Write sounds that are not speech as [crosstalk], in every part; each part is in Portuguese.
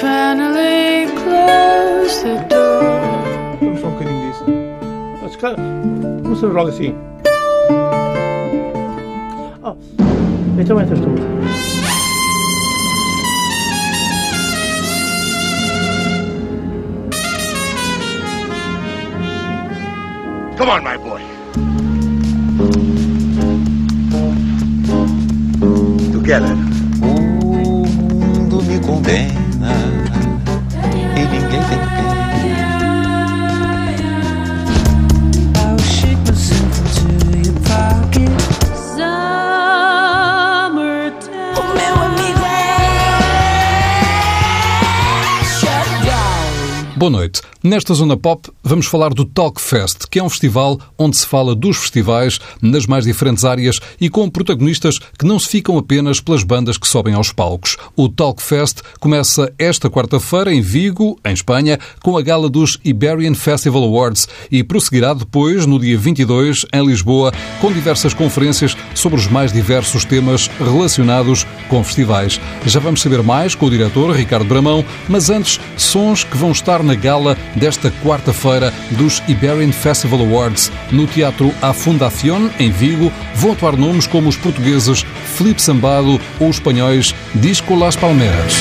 finally closed the door. Vamos só um bocadinho disso. Mas, cara, vamos fazer logo assim. Oh, então entras tu. Come on, my boy. Together. O mundo me condena amigo Shutdown. Boa noite. Nesta Zona Pop vamos falar do Talk Fest, que é um festival onde se fala dos festivais nas mais diferentes áreas e com protagonistas que não se ficam apenas pelas bandas que sobem aos palcos. O Talk Fest começa esta quarta-feira em Vigo, em Espanha, com a gala dos Iberian Festival Awards e prosseguirá depois, no dia 22, em Lisboa, com diversas conferências sobre os mais diversos temas relacionados com festivais. Já vamos saber mais com o diretor Ricardo Bramão, mas antes, sons que vão estar na gala desta quarta-feira dos Iberian Festival Awards no Teatro A Fundación, em Vigo, vão atuar nomes como os portugueses Felipe Sambado ou os espanhóis Disco Las Palmeras.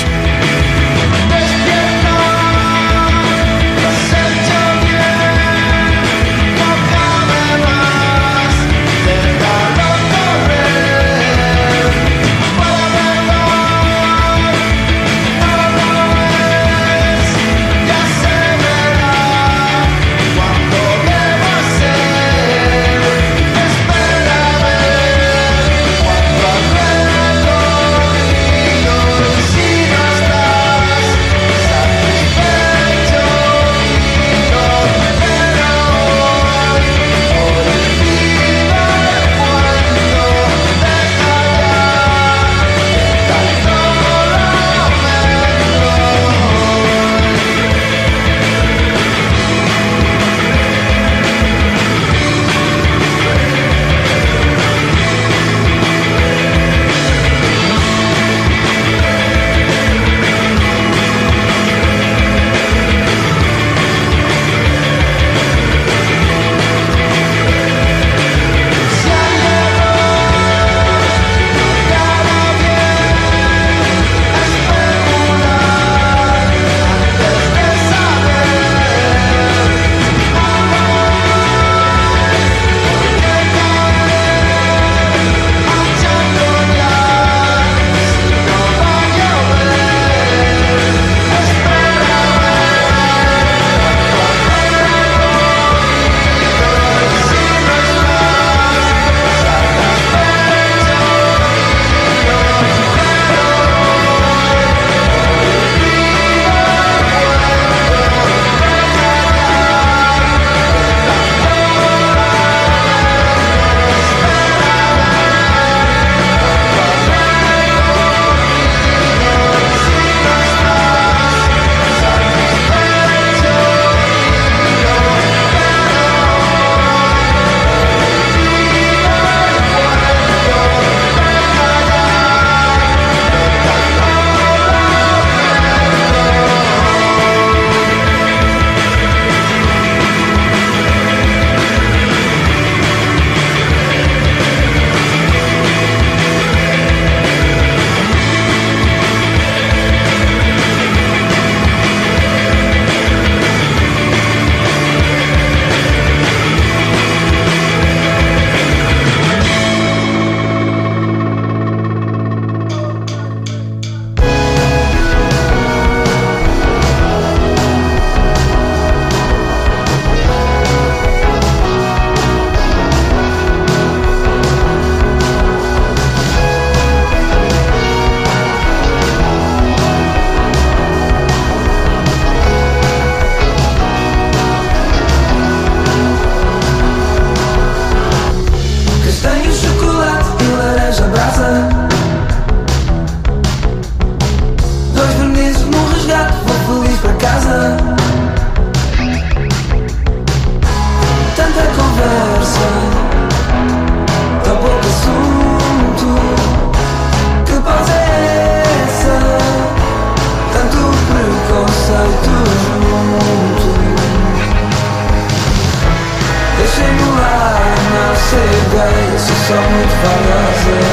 são muito falosas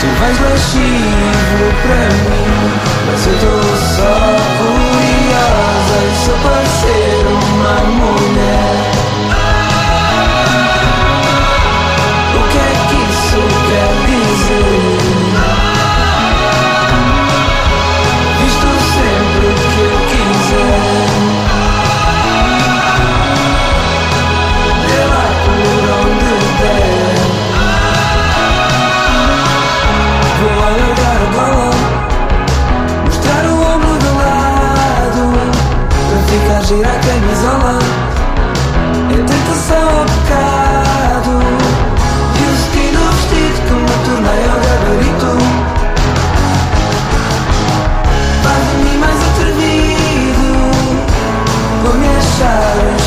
Tu vais mais chifre para mim Mas eu tô só curiosa E sou para ser uma mulher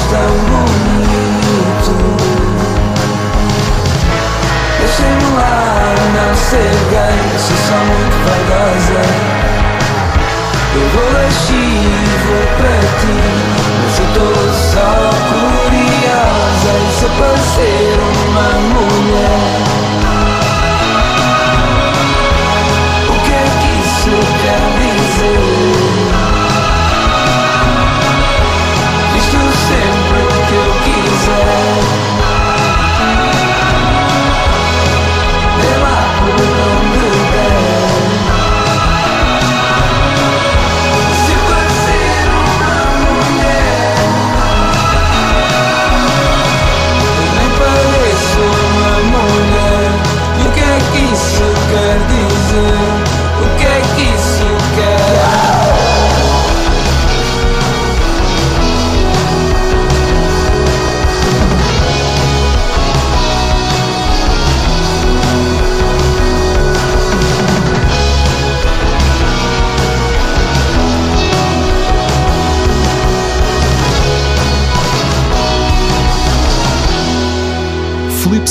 tão bonito. Deixem-me lá não ser gay, sou só muito vaidosa. Eu vou lascivo para ti, mas eu estou só curiosa e só para ser uma mulher.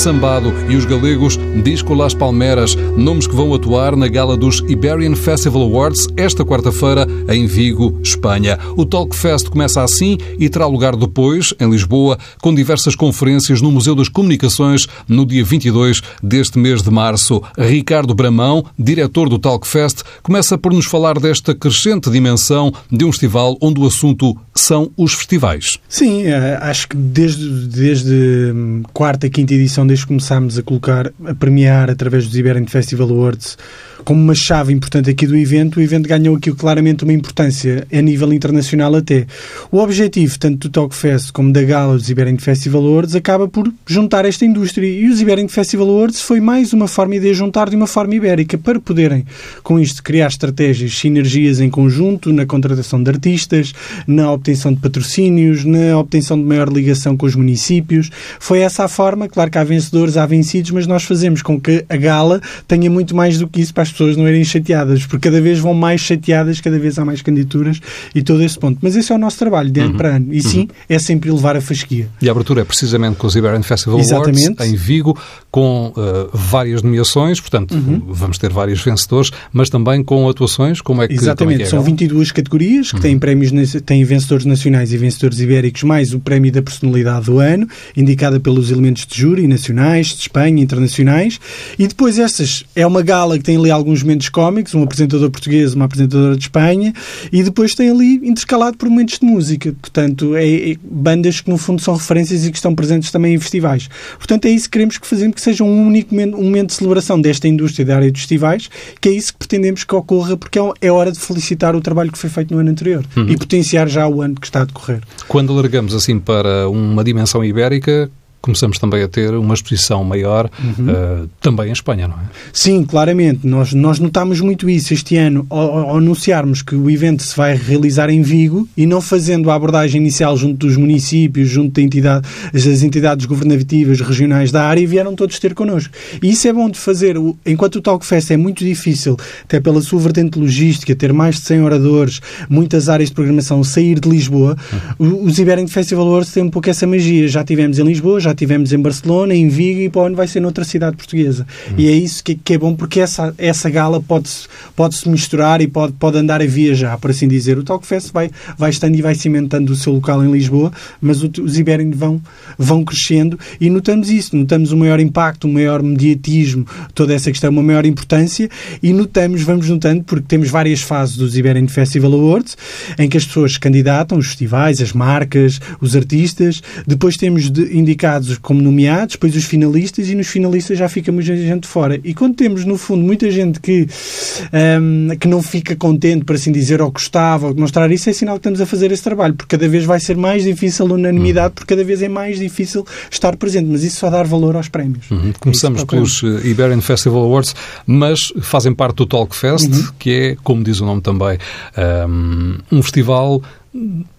Sambado e os galegos Disco Las Palmeras, nomes que vão atuar na gala dos Iberian Festival Awards esta quarta-feira em Vigo, Espanha. O Talk Fest começa assim e terá lugar depois, em Lisboa, com diversas conferências no Museu das Comunicações no dia 22 deste mês de março. Ricardo Bramão, diretor do Talk Fest, começa por nos falar desta crescente dimensão de um festival onde o assunto são os festivais. Sim, eh, acho que desde, desde hum, quarta, quinta edição, desde que começámos a colocar, a premiar através dos Iberian Festival Awards, como uma chave importante aqui do evento, o evento ganhou aqui claramente uma importância a nível internacional até. O objetivo, tanto do Talk Fest como da gala dos Iberian Festival Awards, acaba por juntar esta indústria. E os Iberian Festival Awards foi mais uma forma de juntar de uma forma ibérica, para poderem, com isto, criar estratégias, sinergias em conjunto, na contratação de artistas, na obtenção de patrocínios, na obtenção de maior ligação com os municípios. Foi essa a forma, claro que há vencedores, há vencidos, mas nós fazemos com que a gala tenha muito mais do que isso para as pessoas não irem chateadas, porque cada vez vão mais chateadas, cada vez há mais candidaturas e todo esse ponto. Mas esse é o nosso trabalho, de ano para ano. E sim, é sempre levar a fasquia. E a abertura é precisamente com os Iberian Festival Exatamente. Awards, em Vigo, com uh, várias nomeações, portanto, vamos ter vários vencedores, mas também com atuações, como é que é Exatamente, que é são gala? 22 categorias que têm prémios, na- têm vencedores nacionais e vencedores ibéricos, mais o prémio da personalidade do ano, indicada pelos elementos de júri nacionais, de Espanha, internacionais. E depois estas é uma gala que tem ali alguns momentos cómicos, um apresentador português, uma apresentadora de Espanha, e depois tem ali intercalado por momentos de música. Portanto, é, é bandas que no fundo são referências e que estão presentes também em festivais. Portanto, é isso que queremos que fazemos, que seja um único momento, um momento de celebração desta indústria da área dos festivais, que é isso que pretendemos que ocorra, porque é, é hora de felicitar o trabalho que foi feito no ano anterior e potenciar já o ano que está a decorrer. Quando alargamos assim para uma dimensão ibérica, começamos também a ter uma exposição maior Uhum. uh, também em Espanha, não é? Sim, claramente. Nós, nós notámos muito isso este ano ao, ao anunciarmos que o evento se vai realizar em Vigo e não fazendo a abordagem inicial junto dos municípios, junto da entidade, das entidades governativas regionais da área, vieram todos ter connosco. E isso é bom de fazer. Enquanto o Talk Fest é muito difícil, até pela sua vertente logística, ter mais de 100 oradores, muitas áreas de programação, sair de Lisboa, o- os Iberian Festival Awards têm um pouco essa magia. Já tivemos em Lisboa, já tivemos em Barcelona, em Vigo e para o ano vai ser noutra cidade portuguesa. E é isso que, que é bom porque essa, essa gala pode-se pode -se misturar e pode, pode andar a viajar, por assim dizer. O Talkfest vai, vai estando e vai cimentando o seu local em Lisboa, mas os Iberian vão, vão crescendo e notamos isso, notamos o maior impacto, o maior mediatismo, toda essa questão, uma maior importância e notamos, vamos notando, porque temos várias fases dos Iberian Festival Awards, em que as pessoas se candidatam, os festivais, as marcas, os artistas, depois temos de- indicados como nomeados, depois os finalistas e nos finalistas já fica muita gente fora. E quando temos, no fundo, muita gente que, ahm, que não fica contente, por assim dizer, ou gostava, ou de mostrar isso, é sinal que estamos a fazer esse trabalho, porque cada vez vai ser mais difícil a unanimidade, porque cada vez é mais difícil estar presente, mas isso só dar valor aos prémios. Uhum. É Começamos procuramos. pelos eh, Iberian Festival Awards, mas fazem parte do Talk Fest, Uhum. que é, como diz o nome também, um, um festival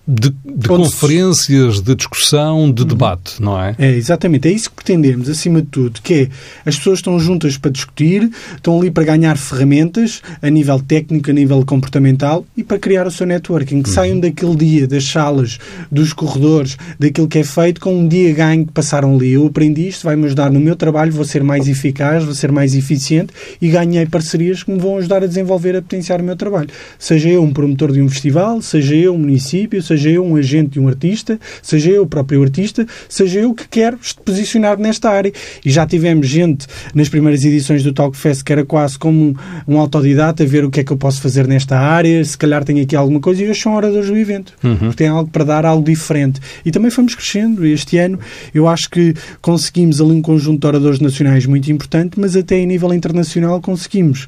de, de conferências, de discussão, de debate, não é? É, exatamente. É isso que pretendemos, acima de tudo, que é as pessoas estão juntas para discutir, estão ali para ganhar ferramentas a nível técnico, a nível comportamental e para criar o seu networking. Que saiam daquele dia, das salas, dos corredores, daquilo que é feito, com um dia ganho que passaram ali. Eu aprendi isto, vai-me ajudar no meu trabalho, vou ser mais eficaz, vou ser mais eficiente e ganhei parcerias que me vão ajudar a desenvolver, a potenciar o meu trabalho. Seja eu um promotor de um festival, seja eu um município, seja eu um agente de um artista, seja eu o próprio artista, seja eu que quero posicionar nesta área. E já tivemos gente nas primeiras edições do Talk Fest que era quase como um, um autodidata, a ver o que é que eu posso fazer nesta área, se calhar tenho aqui alguma coisa, e hoje são oradores do evento. Porque têm algo para dar, algo diferente. E também fomos crescendo. Este ano eu acho que conseguimos ali um conjunto de oradores nacionais muito importante, mas até em nível internacional conseguimos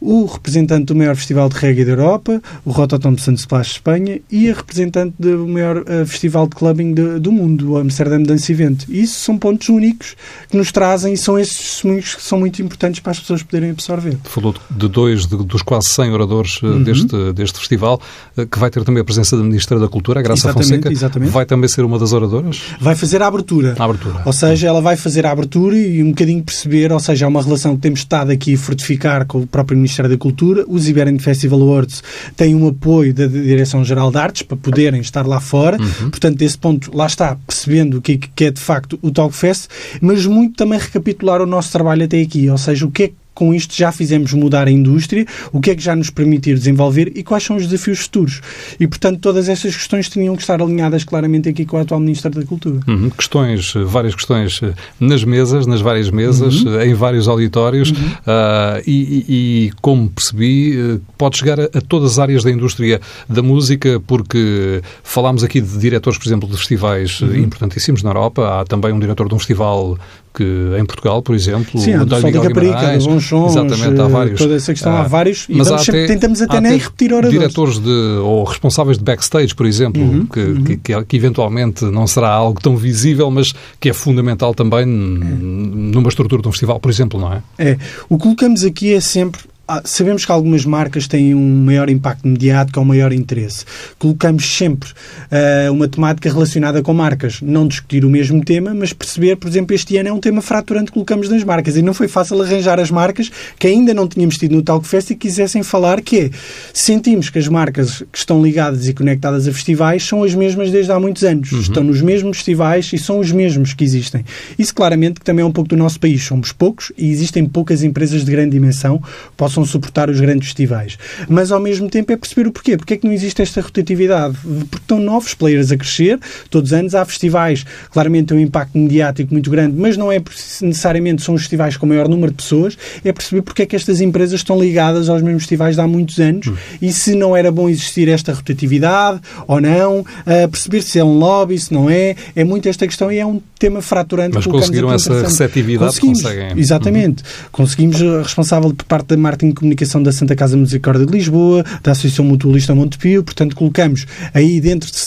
o representante do maior festival de reggae da Europa, o Rototom Santo Splash de Espanha, e a representante do maior eh, festival de clubbing de- do mundo, o Amsterdam Dance Event. E isso são pontos únicos que nos trazem e são esses testemunhos que são muito importantes para as pessoas poderem absorver. Falou de dois de- dos quase 100 oradores eh, Uhum. deste, deste festival, eh, que vai ter também a presença da Ministra da Cultura, a Graça Exatamente, Fonseca. exatamente. Vai também ser uma das oradoras? Vai fazer a abertura. A abertura. Ou seja, ela vai fazer a abertura e um bocadinho perceber, ou seja, há uma relação que temos estado aqui a fortificar com o próprio Ministério da Cultura. Os Iberian Festival Awards têm um apoio da Direção-Geral de Artes para poderem estar lá fora. Portanto, desse ponto, lá está, percebendo o que é, que é de facto o Talkfest, mas muito também recapitular o nosso trabalho até aqui. Ou seja, o que é que com isto já fizemos mudar a indústria, o que é que já nos permitir desenvolver e quais são os desafios futuros. E, portanto, todas estas questões tinham que estar alinhadas claramente aqui com o atual Ministro da Cultura. Uhum. Questões, várias questões eh, nas mesas, nas várias mesas, Uhum. eh, em vários auditórios ah, e, e- e, como percebi, eh, pode chegar a, a todas as áreas da indústria da música, porque falámos aqui de diretores, por exemplo, de festivais Uhum. importantíssimos na Europa. Há também um diretor de um festival que em Portugal, por exemplo, Sim, o da Miguel Caparica, Guimarães. Sons, Exatamente, há eh, vários. toda essa questão, há Ah, vários, e mas vamos sempre- tentamos até nem repetir oradores. Diretores de, ou responsáveis de backstage, por exemplo, Uhum, que, que- que, que eventualmente não será algo tão visível, mas que é fundamental também n- numa estrutura de um festival, por exemplo, não é? É, o que colocamos aqui é sempre. Ah, Sabemos que algumas marcas têm um maior impacto mediático ou um maior interesse. Colocamos sempre ah, uma temática relacionada com marcas. Não discutir o mesmo tema, mas perceber, por exemplo, este ano é um tema fraturante que colocamos nas marcas. E não foi fácil arranjar as marcas que ainda não tínhamos tido no Talk Fest e quisessem falar, que é, sentimos que as marcas que estão ligadas e conectadas a festivais são as mesmas desde há muitos anos. Estão nos mesmos festivais e são os mesmos que existem. Isso claramente que também é um pouco do nosso país. Somos poucos e existem poucas empresas de grande dimensão que possam suportar os grandes festivais. Mas ao mesmo tempo é perceber o porquê. Porque é que não existe esta rotatividade? Porque estão novos players a crescer, todos os anos há festivais, claramente têm um impacto mediático muito grande, mas não é necessariamente são os festivais com o maior número de pessoas, é perceber porque é que estas empresas estão ligadas aos mesmos festivais de há muitos anos e se não era bom existir esta rotatividade ou não, perceber se é um lobby, se não é, é muito esta questão e é um tema fraturante. Mas conseguiram aqui essa receptividade, Conseguimos, conseguem. Exatamente. Conseguimos a responsável por parte da marketing e comunicação da Santa Casa Misericórdia de Lisboa, da Associação Mutualista Montepio, portanto colocamos aí dentro de,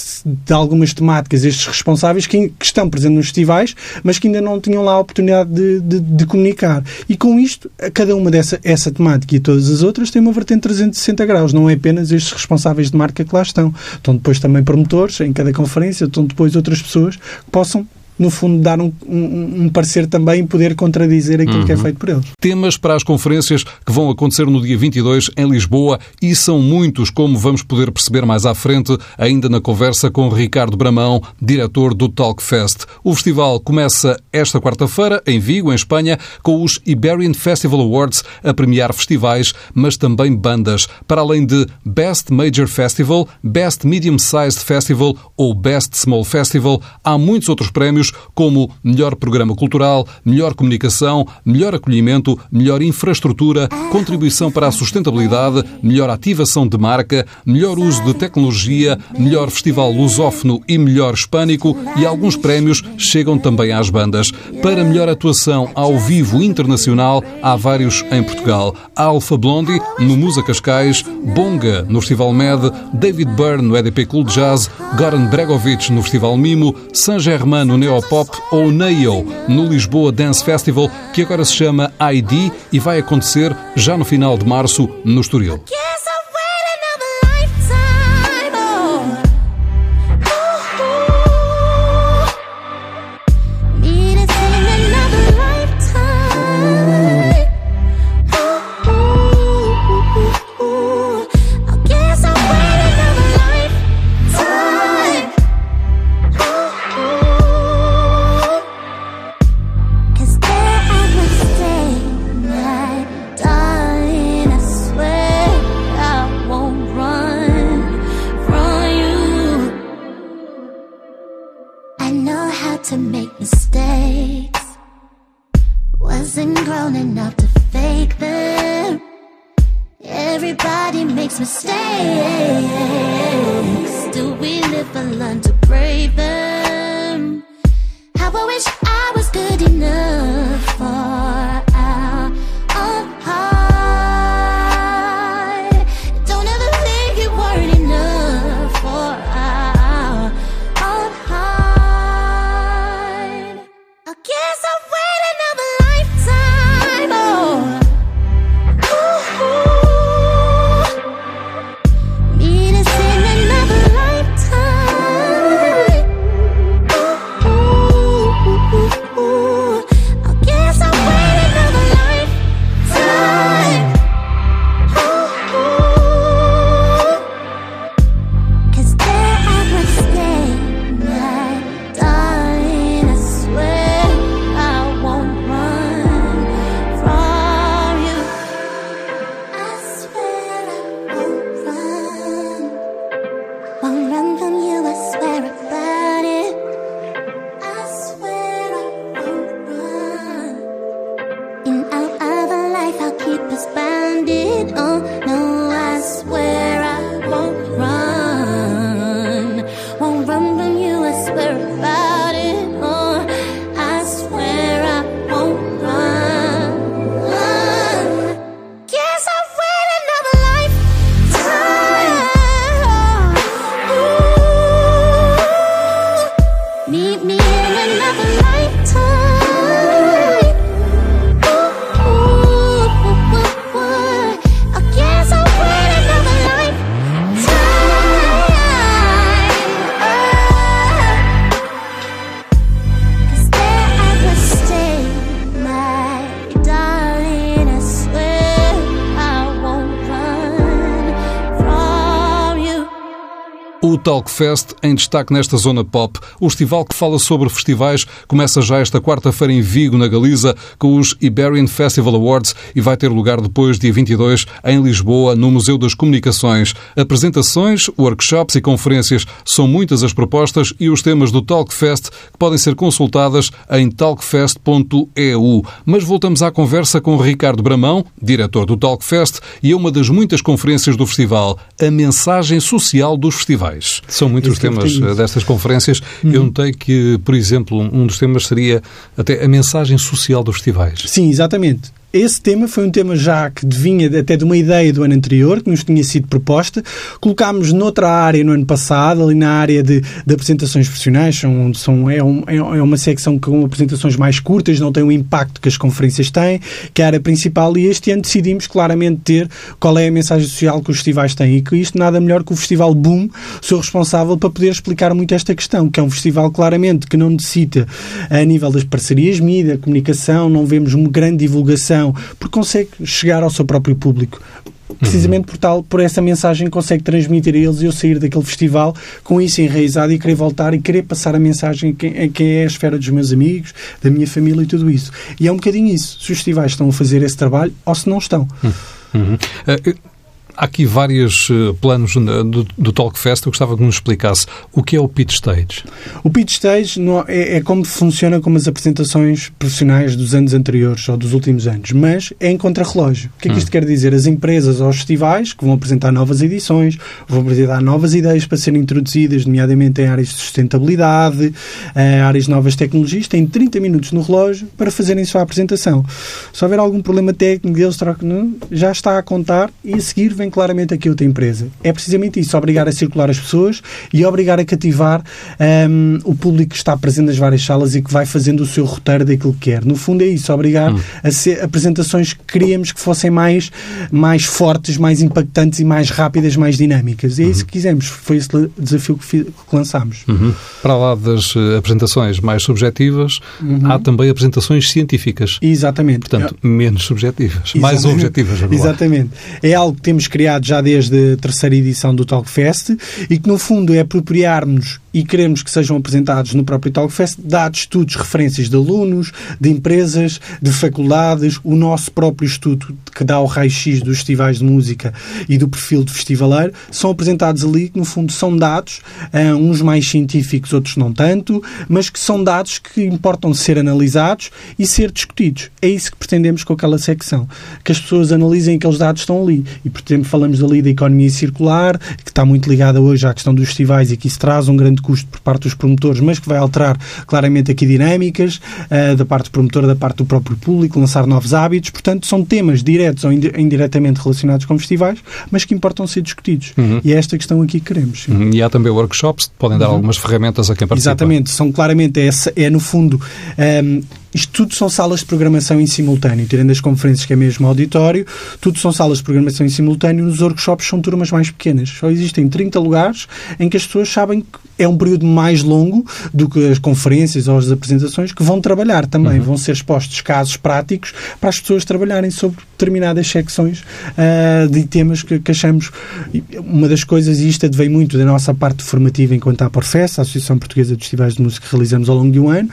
de algumas temáticas estes responsáveis que, que estão presentes nos festivais, mas que ainda não tinham lá a oportunidade de, de- de comunicar. E com isto, cada uma dessa essa temática e todas as outras tem uma vertente 360 graus, não é apenas estes responsáveis de marca que lá estão. Estão depois também promotores em cada conferência, estão depois outras pessoas que possam no fundo, dar um, um, um parecer também e poder contradizer aquilo que é feito por eles. Temas para as conferências que vão acontecer no dia 22 em Lisboa e são muitos, como vamos poder perceber mais à frente, ainda na conversa com Ricardo Bramão, diretor do Talkfest. O festival começa esta quarta-feira em Vigo, em Espanha, com os Iberian Festival Awards a premiar festivais, mas também bandas, para além de Best Major Festival, Best Medium Sized Festival ou Best Small Festival, há muitos outros prémios como melhor programa cultural, melhor comunicação, melhor acolhimento, melhor infraestrutura, contribuição para a sustentabilidade, melhor ativação de marca, melhor uso de tecnologia, melhor festival lusófono e melhor hispânico e alguns prémios chegam também às bandas. Para melhor atuação ao vivo internacional, há vários em Portugal. Alpha Blondie no Musa Cascais, Bonga no Festival Med, David Byrne no EDP Cool Jazz, Goran Bregovic no Festival Mimo, Saint Germain no Neopop ou Nail no Lisboa Dance Festival, que agora se chama ID e vai acontecer já no final de março no Estoril. O Talkfest em destaque nesta zona pop. O festival que fala sobre festivais começa já esta quarta-feira em Vigo, na Galiza, com os Iberian Festival Awards e vai ter lugar depois, dia 22, em Lisboa, no Museu das Comunicações. Apresentações, workshops e conferências são muitas as propostas e os temas do Talkfest que podem ser consultadas em talkfest.eu. Mas voltamos à conversa com Ricardo Bramão, diretor do Talkfest, e a uma das muitas conferências do festival, a mensagem social dos festivais. São muitos temas destas conferências. Eu notei que, por exemplo, um dos temas seria até a mensagem social dos festivais. Sim, exatamente. Esse tema foi um tema já que vinha até de uma ideia do ano anterior, que nos tinha sido proposta. Colocámos noutra área no ano passado, ali na área de, de apresentações profissionais. São, são, é, um- é é uma secção com apresentações mais curtas, não tem o impacto que as conferências têm, que é a área principal. E este ano decidimos claramente ter qual é a mensagem social que os festivais têm. E que isto nada melhor que o Festival Boom, sou responsável para poder explicar muito esta questão, que é um festival claramente que não necessita a nível das parcerias mídia, comunicação, não vemos uma grande divulgação, porque consegue chegar ao seu próprio público. Precisamente por tal, por essa mensagem consegue transmitir a eles e eu sair daquele festival com isso enraizado e querer voltar e querer passar a mensagem a quem, a quem é a esfera dos meus amigos, da minha família e tudo isso. E é um bocadinho isso. Se os festivais estão a fazer esse trabalho ou se não estão. Uhum. Eh, Há aqui vários eh, planos do, do Talkfest. Eu gostava que nos explicasse o que é o pitch stage. O pitch stage não- é, é como funciona como as apresentações profissionais dos anos anteriores ou dos últimos anos, mas é em contrarrelógio. O que é que isto quer dizer? As empresas ou os festivais que vão apresentar novas edições, vão apresentar novas ideias para serem introduzidas, nomeadamente em áreas de sustentabilidade, eh, áreas de novas tecnologias, têm 30 minutos no relógio para fazerem a sua apresentação. Se houver algum problema técnico, eles trocam, já está a contar e a seguir vem claramente aqui outra empresa. É precisamente isso, obrigar a circular as pessoas e obrigar a cativar hum, o público que está presente nas várias salas e que vai fazendo o seu roteiro daquilo que quer. No fundo é isso, obrigar a ser apresentações que queríamos que fossem mais, mais fortes, mais impactantes e mais rápidas, mais dinâmicas. E é isso que quisemos. Foi esse desafio que, que lançámos. Para lá das eh, apresentações mais subjetivas, há também apresentações científicas. Exatamente. Portanto, menos subjetivas, mais Exatamente. objetivas. vamos lá. Exatamente. É algo que temos criado já desde a terceira edição do Talkfest e que, no fundo, é apropriarmos e queremos que sejam apresentados no próprio Talkfest dados, estudos, referências de alunos, de empresas, de faculdades, o nosso próprio estudo que dá o raio-x dos festivais de música e do perfil de festivaleiro, são apresentados ali que, no fundo, são dados, ah, uns mais científicos, outros não tanto, mas que são dados que importam ser analisados e ser discutidos. É isso que pretendemos com aquela secção. Que as pessoas analisem aqueles dados que estão ali. E, por exemplo, falamos ali da economia circular, que está muito ligada hoje à questão dos festivais e que isso traz um grande custo por parte dos promotores, mas que vai alterar claramente aqui dinâmicas ah, da parte do promotor, da parte do próprio público, lançar novos hábitos. Portanto, são temas diretos ou indi- indiretamente relacionados com festivais, mas que importam ser discutidos. E é esta questão aqui que queremos. Uhum. E há também workshops que podem dar algumas ferramentas a quem participa. Exatamente, são claramente, é, é no fundo, ehm, isto tudo são salas de programação em simultâneo, tirando as conferências que é mesmo auditório, tudo são salas de programação em simultâneo, nos workshops são turmas mais pequenas, só existem 30 lugares em que as pessoas sabem que é um período mais longo do que as conferências ou as apresentações, que vão trabalhar também, vão ser expostos casos práticos para as pessoas trabalharem sobre determinadas secções ah, de temas que, que achamos. Uma das coisas, e isto advém muito da nossa parte formativa enquanto a Porfest, a Associação Portuguesa de Festivais de Música que realizamos ao longo de um ano,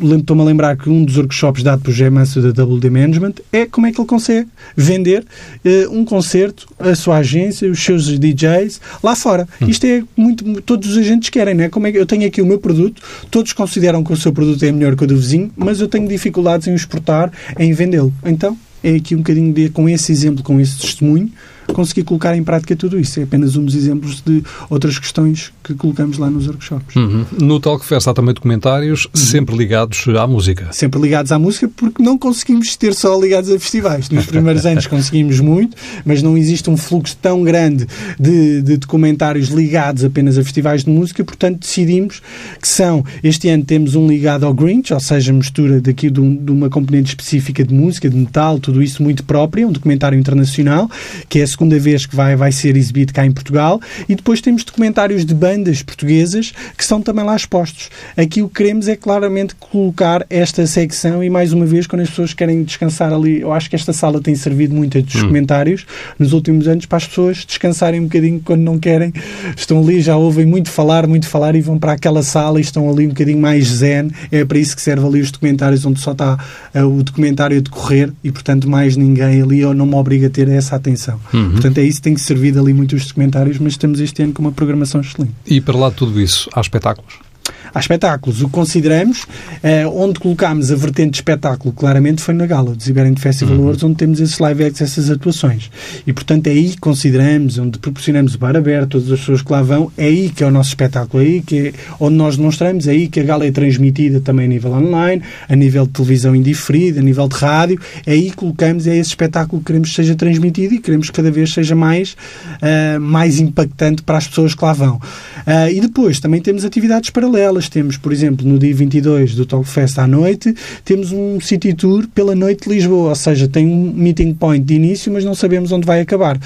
estou-me a lembrar que um dos workshops dado por José Manso da WD Management é como é que ele consegue vender eh, um concerto, a sua agência, os seus DJs lá fora. Isto é muito, todos os agentes querem, né? Como é que eu tenho aqui o meu produto, todos consideram que o seu produto é melhor que o do vizinho, mas eu tenho dificuldades em o exportar, em vendê-lo. Então, é aqui um bocadinho de, com esse exemplo, com esse testemunho, conseguir colocar em prática tudo isso. É apenas um dos exemplos de outras questões que colocamos lá nos workshops. Uhum. No Talkfest há também documentários sempre ligados à música. sempre ligados à música, porque não conseguimos ter só ligados a festivais. Nos primeiros anos conseguimos muito, mas não existe um fluxo tão grande de, de documentários ligados apenas a festivais de música, portanto decidimos que são, este ano temos um ligado ao Grinch, ou seja, mistura daqui de, um- de uma componente específica de música, de metal, tudo isso muito próprio, um documentário internacional, que é a segunda vez que vai, vai ser exibido cá em Portugal, e depois temos documentários de bandas portuguesas que estão também lá expostos. Aqui o que queremos é claramente colocar esta secção e mais uma vez quando as pessoas querem descansar ali, eu acho que esta sala tem servido muito a dos documentários nos últimos anos para as pessoas descansarem um bocadinho quando não querem, estão ali, já ouvem muito falar, muito falar e vão para aquela sala e estão ali um bocadinho mais zen, é para isso que serve ali os documentários onde só está eh, o documentário a decorrer e portanto mais ninguém ali ou não me obriga a ter essa atenção. Portanto é isso que tem servido ali muito os documentários, mas estamos este ano com uma programação excelente. E para lá de tudo isso, há espetáculos. Há espetáculos. O que consideramos, eh, onde colocámos a vertente de espetáculo, claramente foi na gala do Ziberend Festival Awards, onde temos esses live acts, essas atuações. E, portanto, é aí que consideramos, onde proporcionamos o bar aberto, todas as pessoas que lá vão, é aí que é o nosso espetáculo, é aí que é onde nós demonstramos, é aí que a gala é transmitida também a nível online, a nível de televisão indiferida, a nível de rádio, é aí que colocamos, é esse espetáculo que queremos que seja transmitido e queremos que cada vez seja mais, ah, mais impactante para as pessoas que lá vão. Ah, e depois também temos atividades paralelas. Temos, por exemplo, no dia 22 do Talkfest à noite, temos um City Tour pela noite de Lisboa, ou seja, tem um meeting point de início, mas não sabemos onde vai acabar.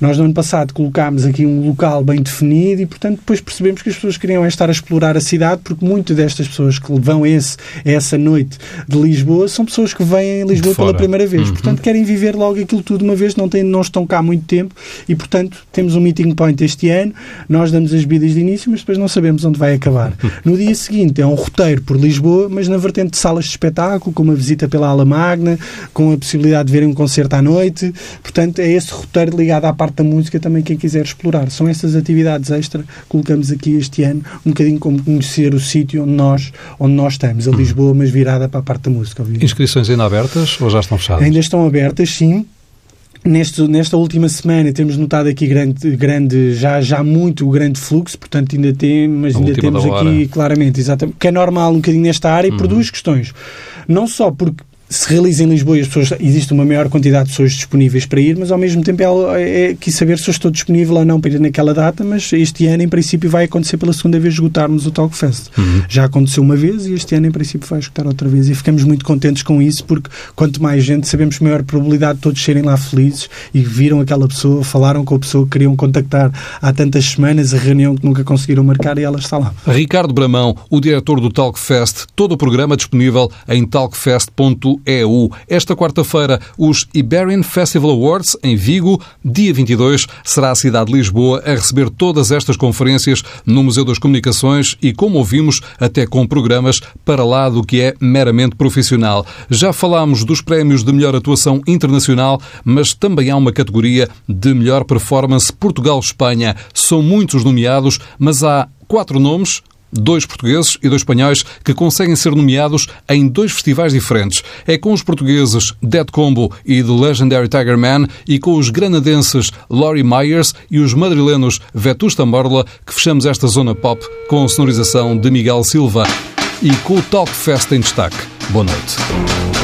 Nós, no ano passado, colocámos aqui um local bem definido e, portanto, depois percebemos que as pessoas queriam é estar a explorar a cidade, porque muito destas pessoas que vão a, esse, essa noite de Lisboa são pessoas que vêm a Lisboa pela primeira vez. Portanto, querem viver logo aquilo tudo uma vez, não, têm, não estão cá há muito tempo e, portanto, temos um meeting point este ano. Nós damos as bebidas de início, mas depois não sabemos onde vai acabar. No [laughs] dia seguinte é um roteiro por Lisboa, mas na vertente de salas de espetáculo, com uma visita pela Ala Magna, com a possibilidade de verem um concerto à noite. Portanto, é esse roteiro ligado à parte da música também quem quiser explorar. São essas atividades extra que colocamos aqui este ano, um bocadinho como conhecer o sítio onde nós, onde nós estamos, a Lisboa, mas virada para a parte da música. obviamente. Inscrições ainda abertas ou já estão fechadas? Ainda estão abertas, sim. Neste, nesta última semana temos notado aqui grande, grande já, já muito grande fluxo, portanto ainda tem, mas A ainda temos aqui claramente, exatamente, que é normal um bocadinho nesta área e por duas questões. Não só porque se realiza em Lisboa e as pessoas, existe uma maior quantidade de pessoas disponíveis para ir, mas ao mesmo tempo é, é quis saber se eu estou disponível ou não para ir naquela data, mas este ano em princípio vai acontecer pela segunda vez esgotarmos o Talkfest. Já aconteceu uma vez e este ano em princípio vai esgotar outra vez e ficamos muito contentes com isso porque quanto mais gente sabemos maior probabilidade de todos serem lá felizes e viram aquela pessoa, falaram com a pessoa que queriam contactar há tantas semanas, a reunião que nunca conseguiram marcar e ela está lá. Ricardo Bramão, o diretor do Talkfest, todo o programa disponível em talkfest.eu. Esta quarta-feira, os Iberian Festival Awards, em Vigo, dia 22, será a cidade de Lisboa a receber todas estas conferências no Museu das Comunicações e, como ouvimos, até com programas para lá do que é meramente profissional. Já falámos dos prémios de melhor atuação internacional, mas também há uma categoria de melhor performance Portugal-Espanha. São muitos nomeados, mas há quatro nomes dois portugueses e dois espanhóis que conseguem ser nomeados em dois festivais diferentes. É com os portugueses Dead Combo e The Legendary Tiger Man e com os granadenses Laurie Myers e os madrilenos Vetusta Morla que fechamos esta zona pop com a sonorização de Miguel Silva e com o Talk Fest em destaque. Boa noite.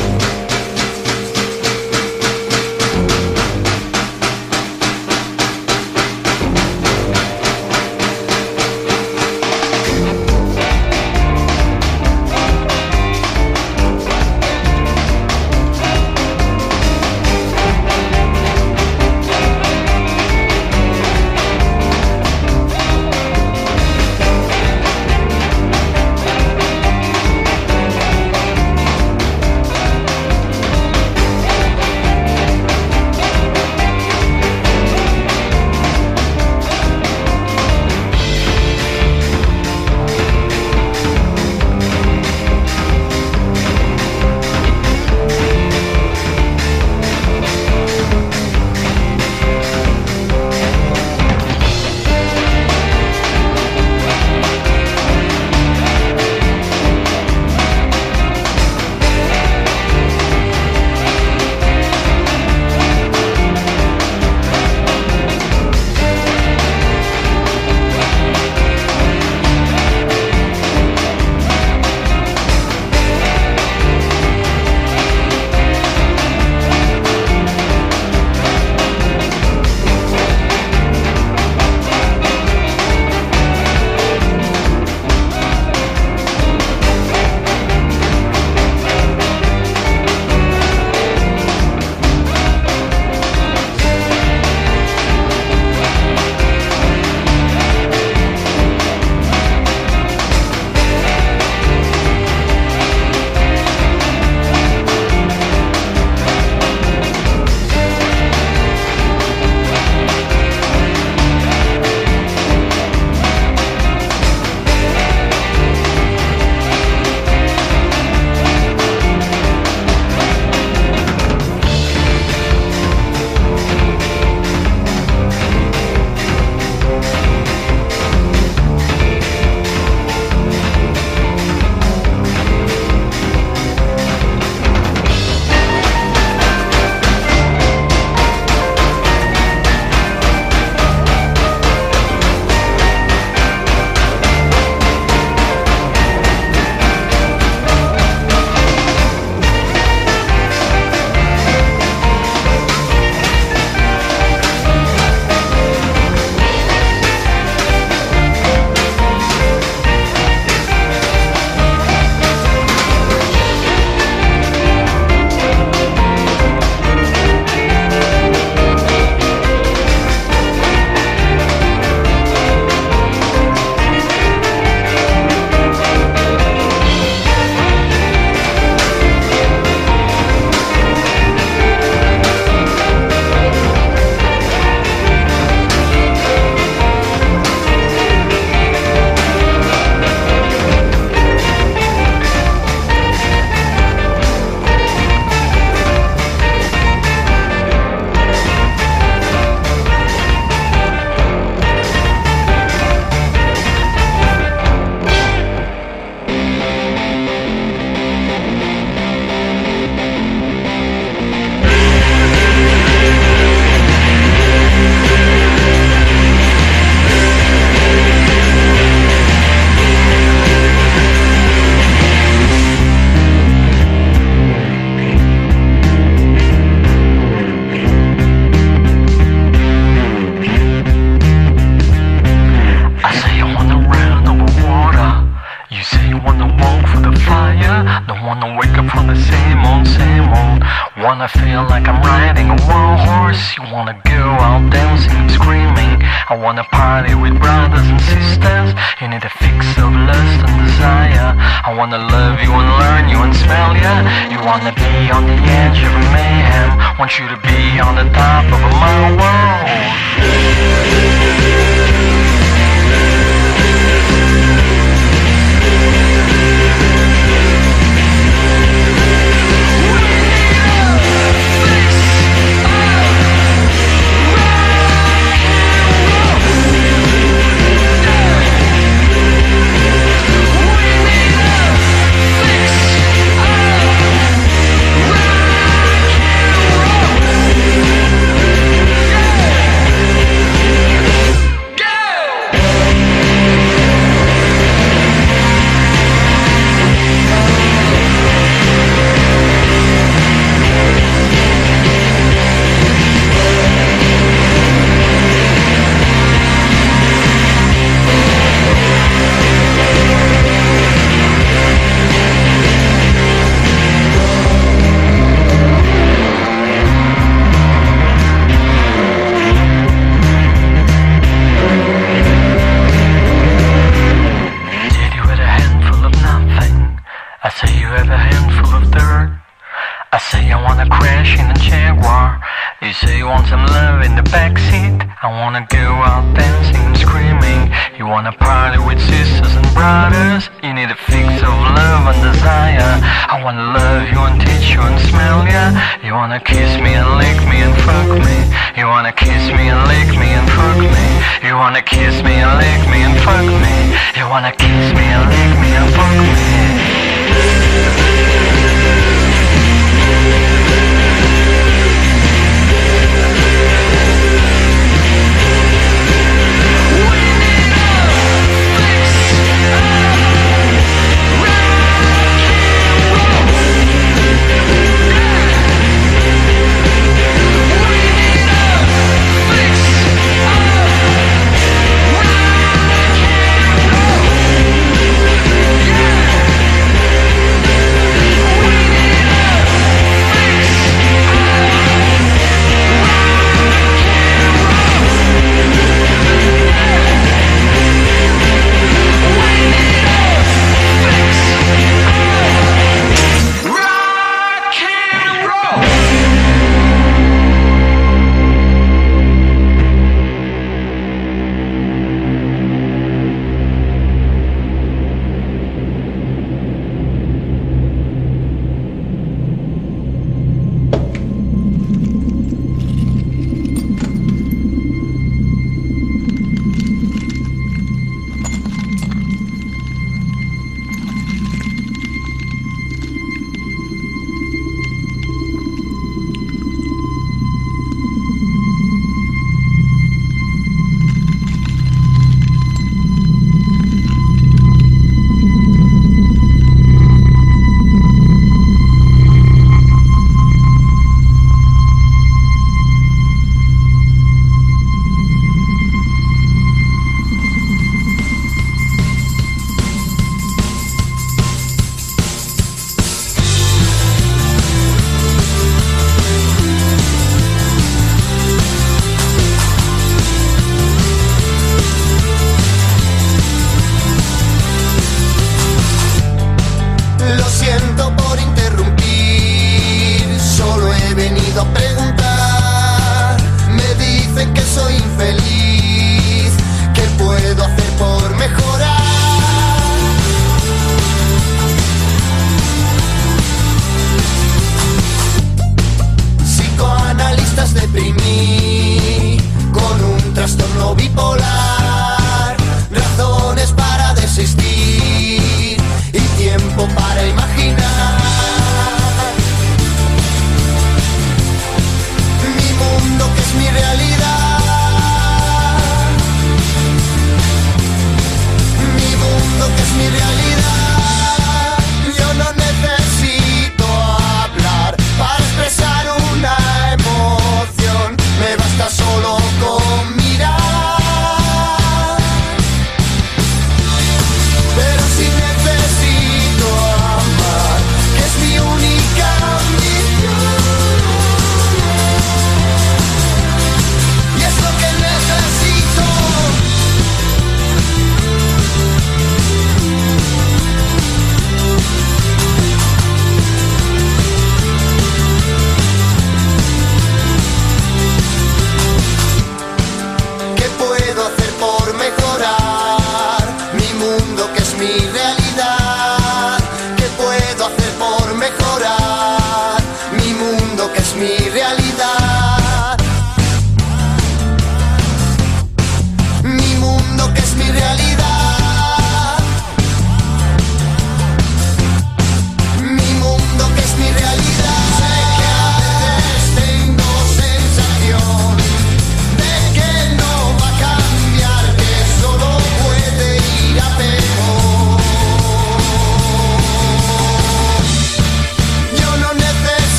You wanna kiss me and lick me and fuck me. You wanna kiss me and lick me and fuck me.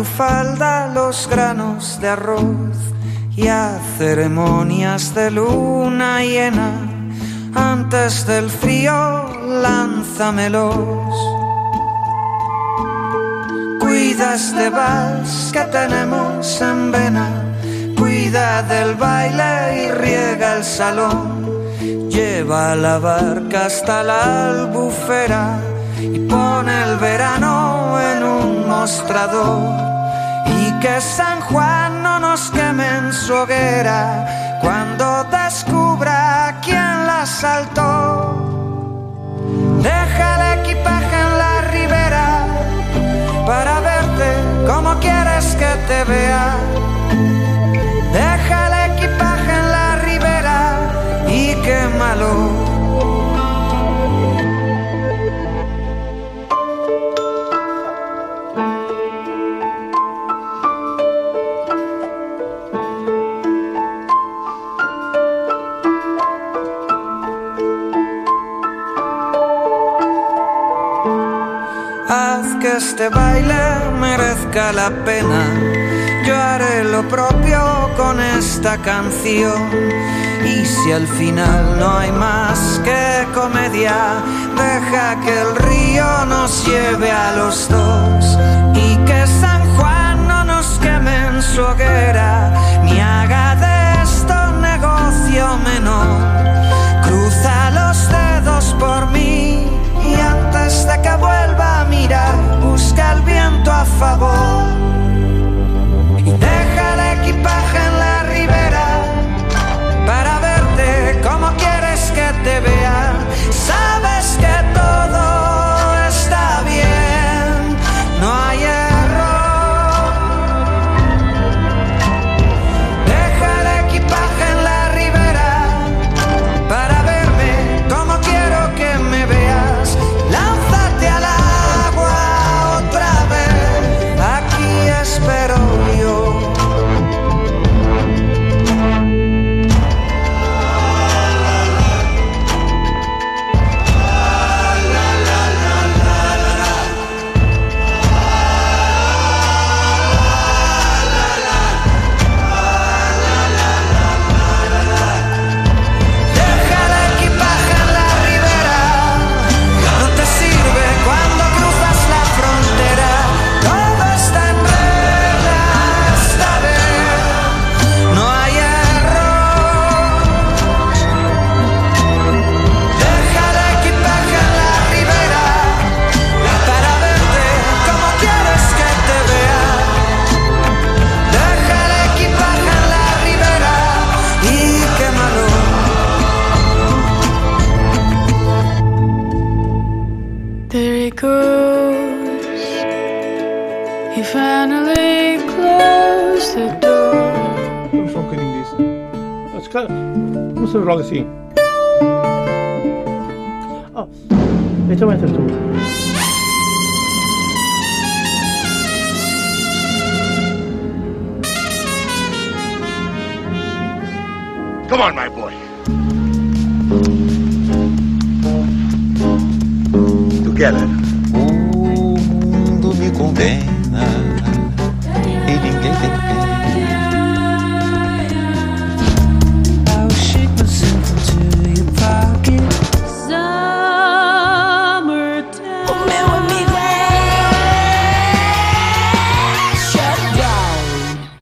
Tu falda los granos de arroz y a ceremonias de luna llena. Antes del frío lánzamelos. Cuida este vals que tenemos en vena, cuida del baile y riega el salón. Lleva la barca hasta la albufera y pone el verano en un mostrador. Que San Juan no nos queme en su hoguera cuando descubra quién la saltó. Deja el equipaje en la ribera para verte como quieres que te vea. Deja el equipaje en la ribera y quémalo. Este baile merezca la pena. Yo haré lo propio con esta canción. Y si al final no hay más que comedia, deja que el río nos lleve a los dos. Favor.